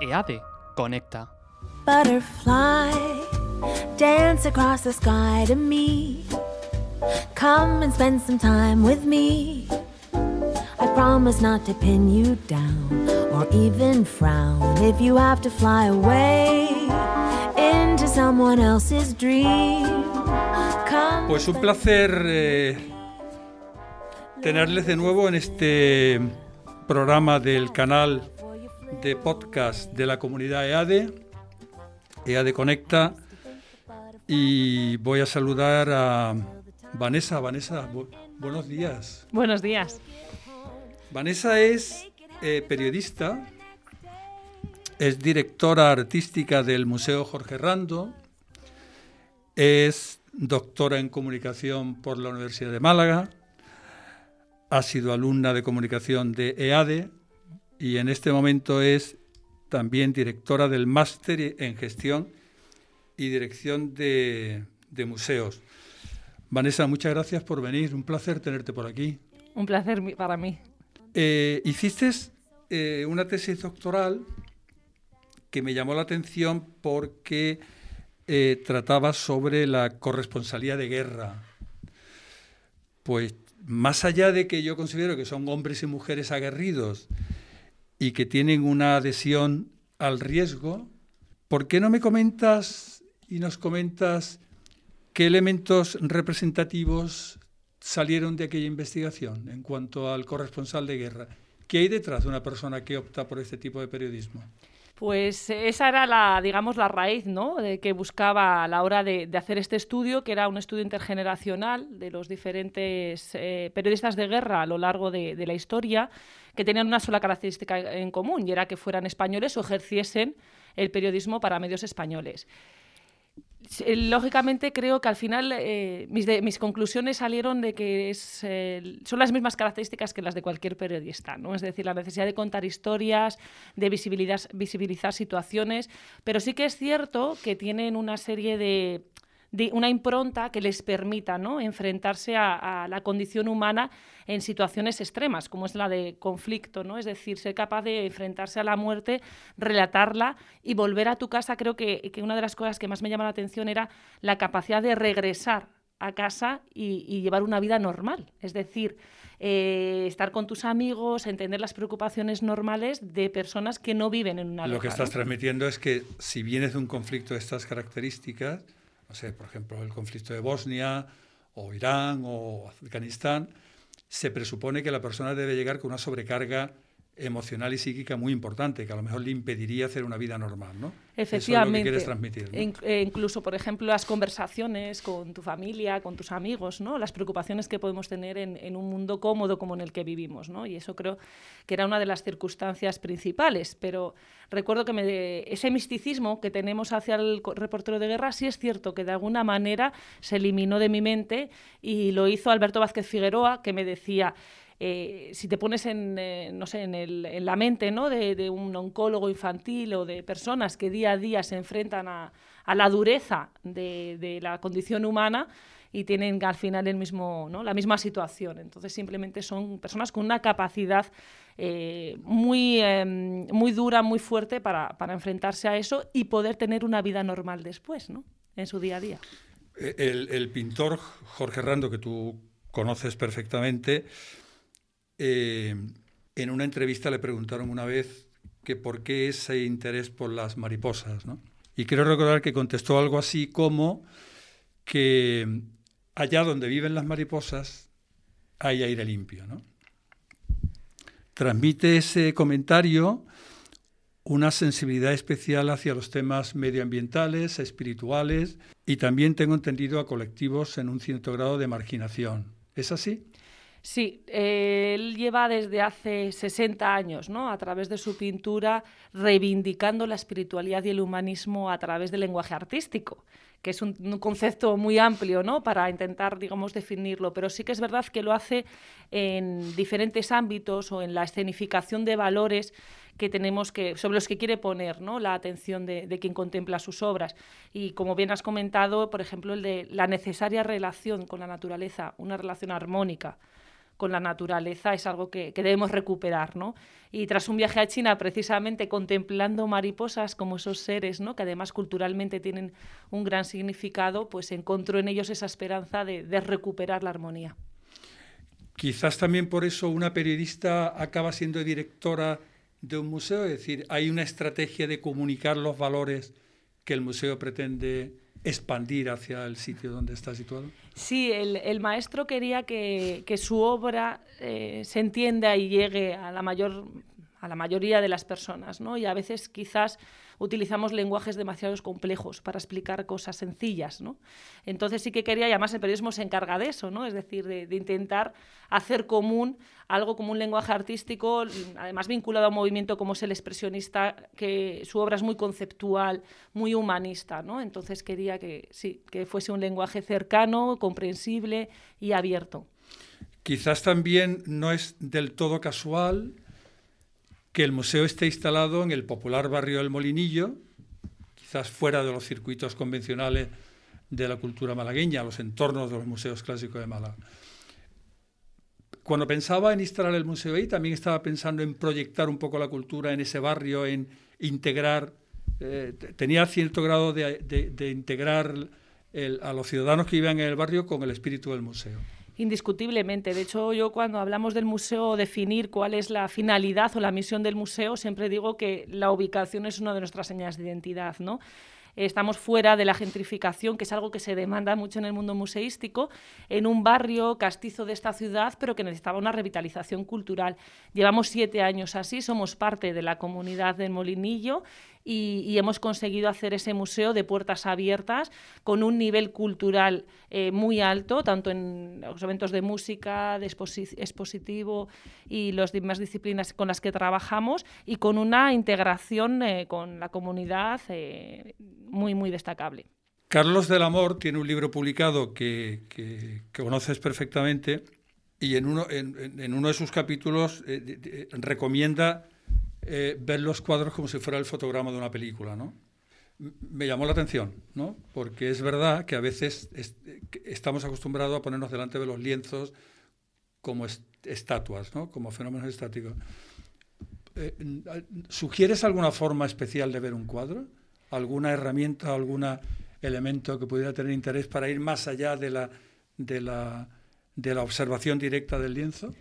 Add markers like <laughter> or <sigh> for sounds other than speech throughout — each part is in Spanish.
EADE Conecta. Butterfly, dance across the sky to me. Come and spend some time with me. I promise not to pin you down or even frown if you have to fly away into someone else's dream. Come Pues un placer eh, tenerles de nuevo en este programa del canal de podcast de la comunidad EADE, EADE Conecta, y voy a saludar a Vanessa. Vanessa, bu- buenos días. Buenos días. Vanessa es eh, periodista, es directora artística del Museo Jorge Rando, es doctora en comunicación por la Universidad de Málaga, ha sido alumna de comunicación de EADE y en este momento es también directora del máster en gestión y dirección de, de museos. Vanessa, muchas gracias por venir, un placer tenerte por aquí. Un placer para mí. Eh, hiciste eh, una tesis doctoral que me llamó la atención porque eh, trataba sobre la corresponsalía de guerra. Pues más allá de que yo considero que son hombres y mujeres aguerridos y que tienen una adhesión al riesgo, ¿por qué no me comentas y nos comentas qué elementos representativos salieron de aquella investigación en cuanto al corresponsal de guerra? ¿Qué hay detrás de una persona que opta por este tipo de periodismo? Pues esa era la, digamos, la raíz, ¿no? De que buscaba a la hora de, hacer este estudio, que era un estudio intergeneracional de los diferentes eh, periodistas de guerra a lo largo de, de la historia, que tenían una sola característica en común, y era que fueran españoles o ejerciesen el periodismo para medios españoles. Eh, Lógicamente creo que al final eh, mis, conclusiones salieron de que es, eh, son las mismas características que las de cualquier periodista, ¿no? Es decir, la necesidad de contar historias, de visibilizar, visibilizar situaciones, pero sí que es cierto que tienen una serie de, de una impronta que les permita ¿no? enfrentarse a, a la condición humana en situaciones extremas, como es la de conflicto, ¿no? es decir, ser capaz de enfrentarse a la muerte, relatarla y volver a tu casa. Creo que, que una de las cosas que más me llama la atención era la capacidad de regresar a casa y, y llevar una vida normal, es decir, eh, estar con tus amigos, entender las preocupaciones normales de personas que no viven en una Lo que estás ¿no? transmitiendo es que si vienes de un conflicto de estas características, no sé, por ejemplo, el conflicto de Bosnia o Irán o Afganistán, se presupone que la persona debe llegar con una sobrecarga emocional y psíquica muy importante, que a lo mejor le impediría hacer una vida normal, ¿no? Efectivamente. Eso es lo que quieres transmitir. ¿no? Inc- eh, incluso, por ejemplo, las conversaciones con tu familia, con tus amigos, ¿no? Las preocupaciones que podemos tener en, en un mundo cómodo como en el que vivimos, ¿no? Y eso creo que era una de las circunstancias principales. Pero recuerdo que me de- ese misticismo que tenemos hacia el reportero de guerra, sí es cierto que de alguna manera se eliminó de mi mente y lo hizo Alberto Vázquez Figueroa, que me decía eh, si te pones en, eh, no sé, en, el- en la mente ¿no? de, un oncólogo infantil o de personas que día a día se enfrentan a, la dureza de, de la condición humana y tienen al final el mismo, ¿no? la misma situación. Entonces simplemente son personas con una capacidad eh, muy, eh, muy dura, muy fuerte para, para enfrentarse a eso y poder tener una vida normal después, ¿no? en su día a día. El pintor Jorge Rando, que tú conoces perfectamente, eh, en una entrevista le preguntaron una vez que por qué ese interés por las mariposas, ¿no? Y quiero recordar que contestó algo así como que allá donde viven las mariposas hay aire limpio, ¿no? Transmite ese comentario una sensibilidad especial hacia los temas medioambientales, espirituales y también tengo entendido a colectivos en un cierto grado de marginación. ¿Es así? Sí, él lleva desde hace 60 años, ¿no? a través de su pintura, reivindicando la espiritualidad y el humanismo a través del lenguaje artístico, que es un, un concepto muy amplio ¿no? para intentar, digamos, definirlo, pero sí que es verdad que lo hace en diferentes ámbitos o en la escenificación de valores que tenemos que, sobre los que quiere poner ¿no? la atención de, de quien contempla sus obras. Y como bien has comentado, por ejemplo, el de la necesaria relación con la naturaleza, una relación armónica con la naturaleza es algo que, debemos recuperar. ¿no? Y tras un viaje a China, precisamente contemplando mariposas como esos seres, ¿no? que además culturalmente tienen un gran significado, pues encontró en ellos esa esperanza de, de recuperar la armonía. Quizás también por eso una periodista acaba siendo directora de un museo, es decir, hay una estrategia de comunicar los valores que el museo pretende expandir hacia el sitio donde está situado. Sí, el, maestro quería que, su obra eh, se entienda y llegue a la mayor a la mayoría de las personas, ¿no? Y a veces quizás utilizamos lenguajes demasiado complejos para explicar cosas sencillas, ¿no? Entonces sí que quería, y además el periodismo se encarga de eso, ¿no? Es decir, de, intentar hacer común algo como un lenguaje artístico, además vinculado a un movimiento como es el expresionista, que su obra es muy conceptual, muy humanista, ¿no? Entonces quería que sí, que fuese un lenguaje cercano, comprensible y abierto. Quizás también no es del todo casual que el museo esté instalado en el popular barrio del Molinillo, quizás fuera de los circuitos convencionales de la cultura malagueña, los entornos de los museos clásicos de Málaga. Cuando pensaba en instalar el museo ahí, también estaba pensando en proyectar un poco la cultura en ese barrio, en integrar, eh, tenía cierto grado de, integrar a los ciudadanos que vivían en el barrio con el espíritu del museo indiscutiblemente. De hecho, yo cuando hablamos del museo, definir cuál es la finalidad o la misión del museo, siempre digo que la ubicación es una de nuestras señas de identidad, ¿no? estamos fuera de la gentrificación, que es algo que se demanda mucho en el mundo museístico, en un barrio castizo de esta ciudad, pero que necesitaba una revitalización cultural. Llevamos siete años así, somos parte de la comunidad del Molinillo y, hemos conseguido hacer ese museo de puertas abiertas con un nivel cultural eh, muy alto, tanto en los eventos de música, de expositivo y las demás disciplinas con las que trabajamos y con una integración eh, con la comunidad eh, muy, muy destacable. Carlos del Amor tiene un libro publicado que, conoces perfectamente y en uno, en, uno de sus capítulos recomienda eh, ver los cuadros como si fuera el fotograma de una película, ¿no? Me llamó la atención, ¿no? Porque es verdad que a veces estamos acostumbrados a ponernos delante de los lienzos como estatuas, ¿no? Como fenómenos estáticos. Eh, ¿Sugieres alguna forma especial de ver un cuadro? ¿Alguna herramienta, algún elemento que pudiera tener interés para ir más allá de la, de la, de la observación directa del lienzo?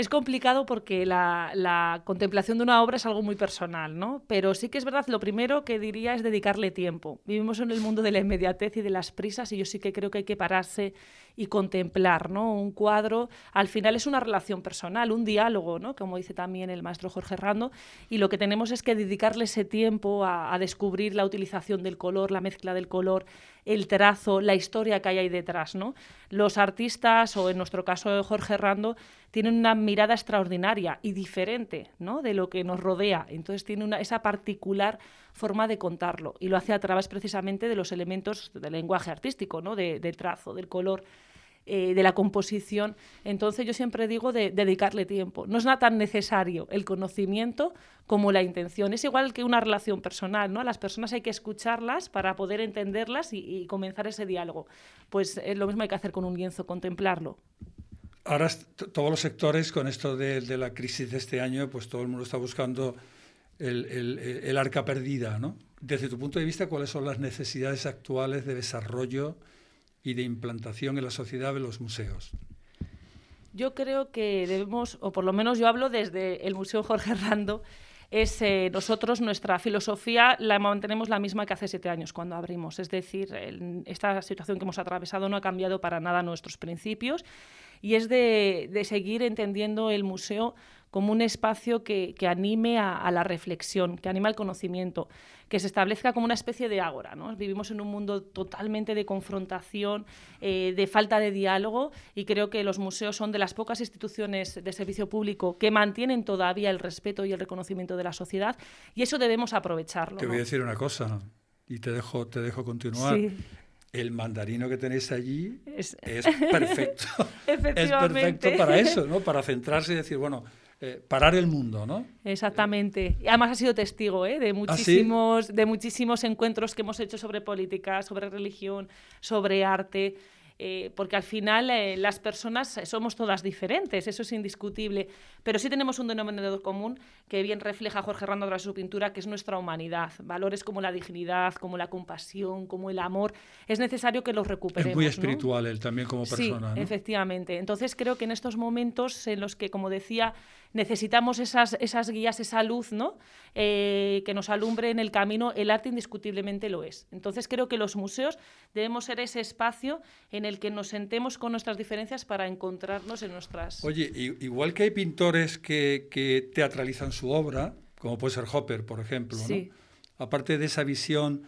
Es complicado porque la, contemplación de una obra es algo muy personal, ¿no? Pero sí que es verdad, lo primero que diría es dedicarle tiempo. Vivimos en el mundo de la inmediatez y de las prisas y yo sí que creo que hay que pararse y contemplar, ¿no? Un cuadro, al final es una relación personal, un diálogo, ¿no? Como dice también el maestro Jorge Rando, y lo que tenemos es que dedicarle ese tiempo a, descubrir la utilización del color, la mezcla del color, el trazo, la historia que hay ahí detrás. ¿no? Los artistas, o en nuestro caso Jorge Rando, tienen una mirada extraordinaria y diferente ¿no? de lo que nos rodea. Entonces tiene esa particular forma de contarlo y lo hace a través precisamente de los elementos del lenguaje artístico, ¿no? de, del trazo, del color eh, de la composición. Entonces yo siempre digo de, dedicarle tiempo. No es nada tan necesario el conocimiento como la intención. Es igual que una relación personal, ¿no? A las personas hay que escucharlas para poder entenderlas y, comenzar ese diálogo. Pues es lo mismo hay que hacer con un lienzo, contemplarlo. Ahora todos los sectores con esto de, la crisis de este año, pues todo el mundo está buscando el, el, arca perdida, ¿no? Desde tu punto de vista, ¿cuáles son las necesidades actuales de desarrollo y de implantación en la sociedad de los museos? Yo creo que debemos, o por lo menos yo hablo desde el Museo Jorge Rando, es eh, nosotros nuestra filosofía la mantenemos la misma que hace siete años cuando abrimos. Es decir, esta situación que hemos atravesado no ha cambiado para nada nuestros principios y es de, de seguir entendiendo el museo como un espacio que, anime a, la reflexión, que anime al conocimiento, que se establezca como una especie de ágora. ¿no? Vivimos en un mundo totalmente de confrontación, eh, de falta de diálogo, y creo que los museos son de las pocas instituciones de servicio público que mantienen todavía el respeto y el reconocimiento de la sociedad, y eso debemos aprovecharlo. Te voy a decir una cosa, y te dejo, te dejo continuar. El mandarino que tenéis allí es, perfecto. <laughs> es perfecto para eso, ¿no? Para centrarse y decir, bueno, eh, parar el mundo, ¿no? Exactamente. Y además ha sido testigo ¿eh? de, ¿Ah, muchísimos, de muchísimos encuentros que hemos hecho sobre política, sobre religión, sobre arte. Eh, porque al final eh, las personas somos todas diferentes, eso es indiscutible, pero sí tenemos un denominador común que bien refleja Jorge Rando tras su pintura, que es nuestra humanidad, valores como la dignidad, como la compasión, como el amor, es necesario que los recuperemos. Es muy espiritual él también como persona. Sí, efectivamente. Entonces creo que en estos momentos en los que, como decía, necesitamos esas, esas guías, esa luz ¿no? Eh, que nos alumbre en el camino, el arte indiscutiblemente lo es. Entonces creo que los museos debemos ser ese espacio en el que nos sentemos con nuestras diferencias para encontrarnos en nuestras... Oye, igual que hay pintores que, que teatralizan su obra, como puede ser Hopper, por ejemplo, ¿no? aparte de esa visión,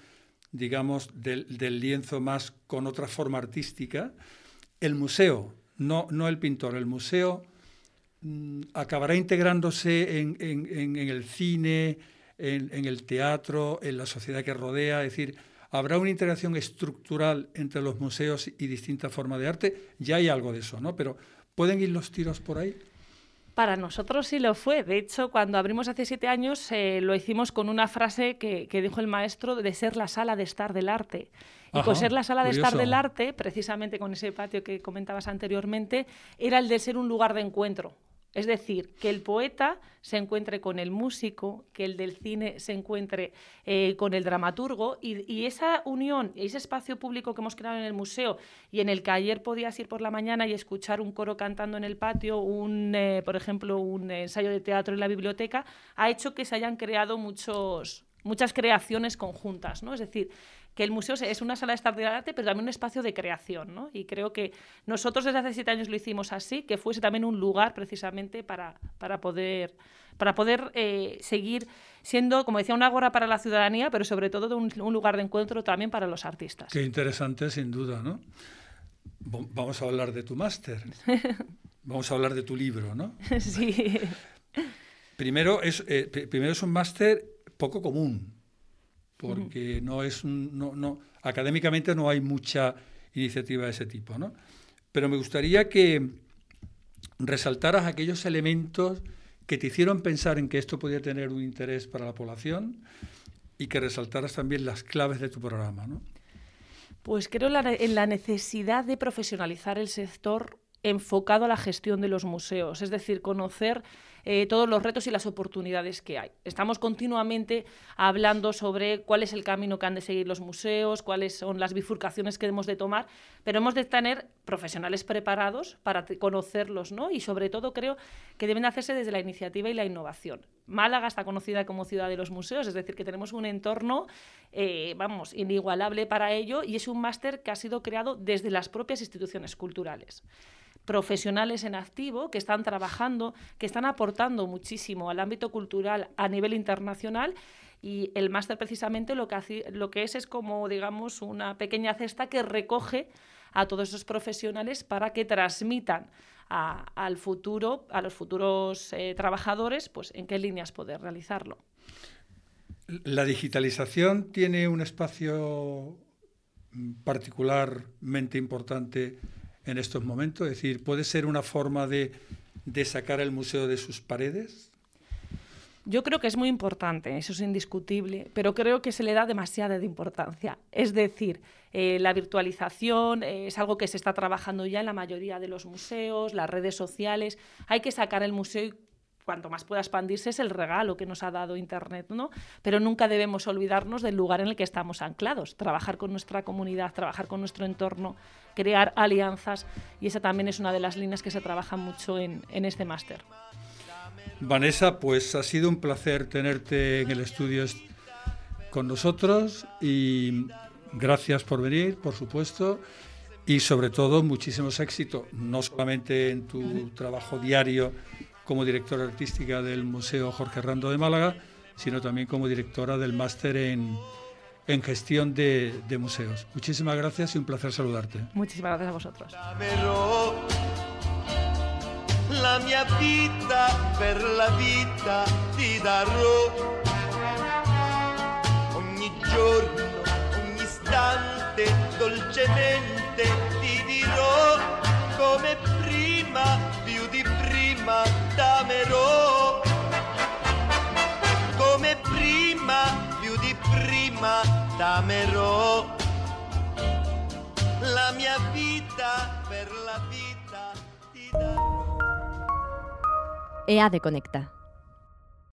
digamos, del, del lienzo más con otra forma artística, el museo, no, no el pintor, el museo acabará integrándose en, el cine, en, el teatro, en la sociedad que rodea, es decir, habrá una integración estructural entre los museos y distintas formas de arte, ya hay algo de eso, ¿no? Pero ¿pueden ir los tiros por ahí? Para nosotros sí lo fue. De hecho, cuando abrimos hace siete años, eh, lo hicimos con una frase que, dijo el maestro de ser la sala de estar del arte. Y con ser la sala de estar del arte, precisamente con ese patio que comentabas anteriormente, era el de ser un lugar de encuentro. Es decir, que el poeta se encuentre con el músico, que el del cine se encuentre eh, con el dramaturgo y, esa unión, ese espacio público que hemos creado en el museo y en el que ayer podías ir por la mañana y escuchar un coro cantando en el patio, un, eh, por ejemplo, un ensayo de teatro en la biblioteca, ha hecho que se hayan creado muchos, muchas creaciones conjuntas, ¿no? Es decir, que el museo es una sala de estar de arte, pero también un espacio de creación, ¿no? Y creo que nosotros desde hace siete años lo hicimos así, que fuese también un lugar precisamente para, para poder, para poder eh, seguir siendo, como decía, una agora para la ciudadanía, pero sobre todo un, un lugar de encuentro también para los artistas. Qué interesante, sin duda, ¿no? Vamos a hablar de tu máster. <laughs> Vamos a hablar de tu libro, ¿no? <laughs> sí. Primero es, eh, primero es un máster poco común porque no es no, no, académicamente no hay mucha iniciativa de ese tipo, ¿no? Pero me gustaría que resaltaras aquellos elementos que te hicieron pensar en que esto podía tener un interés para la población y que resaltaras también las claves de tu programa, ¿no? Pues creo en la necesidad de profesionalizar el sector enfocado a la gestión de los museos, es decir, conocer eh, todos los retos y las oportunidades que hay. Estamos continuamente hablando sobre cuál es el camino que han de seguir los museos, cuáles son las bifurcaciones que debemos de tomar, pero hemos de tener profesionales preparados para conocerlos, ¿no? Y sobre todo creo que deben hacerse desde la iniciativa y la innovación. Málaga está conocida como ciudad de los museos, es decir, que tenemos un entorno, eh, vamos, inigualable para ello y es un máster que ha sido creado desde las propias instituciones culturales profesionales en activo que están trabajando, que están aportando muchísimo al ámbito cultural a nivel internacional y el máster precisamente lo que, lo que es es como, digamos, una pequeña cesta que recoge a todos esos profesionales para que transmitan al futuro, a los futuros eh, trabajadores, pues en qué líneas poder realizarlo. La digitalización tiene un espacio particularmente importante en estos momentos? Es decir, ¿puede ser una forma de, sacar el museo de sus paredes? Yo creo que es muy importante, eso es indiscutible, pero creo que se le da demasiada de importancia. Es decir, eh, la virtualización eh, es algo que se está trabajando ya en la mayoría de los museos, las redes sociales. Hay que sacar el museo cuanto más pueda expandirse es el regalo que nos ha dado Internet, ¿no? Pero nunca debemos olvidarnos del lugar en el que estamos anclados, trabajar con nuestra comunidad, trabajar con nuestro entorno, crear alianzas y esa también es una de las líneas que se trabaja mucho en, en este máster. Vanessa, pues ha sido un placer tenerte en el estudio con nosotros y gracias por venir, por supuesto, y sobre todo muchísimos éxitos, no solamente en tu trabajo diario, como directora artística del Museo Jorge Rando de Málaga, sino también como directora del máster en, en gestión de, de, museos. Muchísimas gracias y un placer saludarte. Muchísimas gracias a vosotros. La mia vita per la vita ti darò. Ogni giorno, ogni istante, dolcemente ti dirò come prima, La la mia vita, per la vita ti darò. EA de Conecta.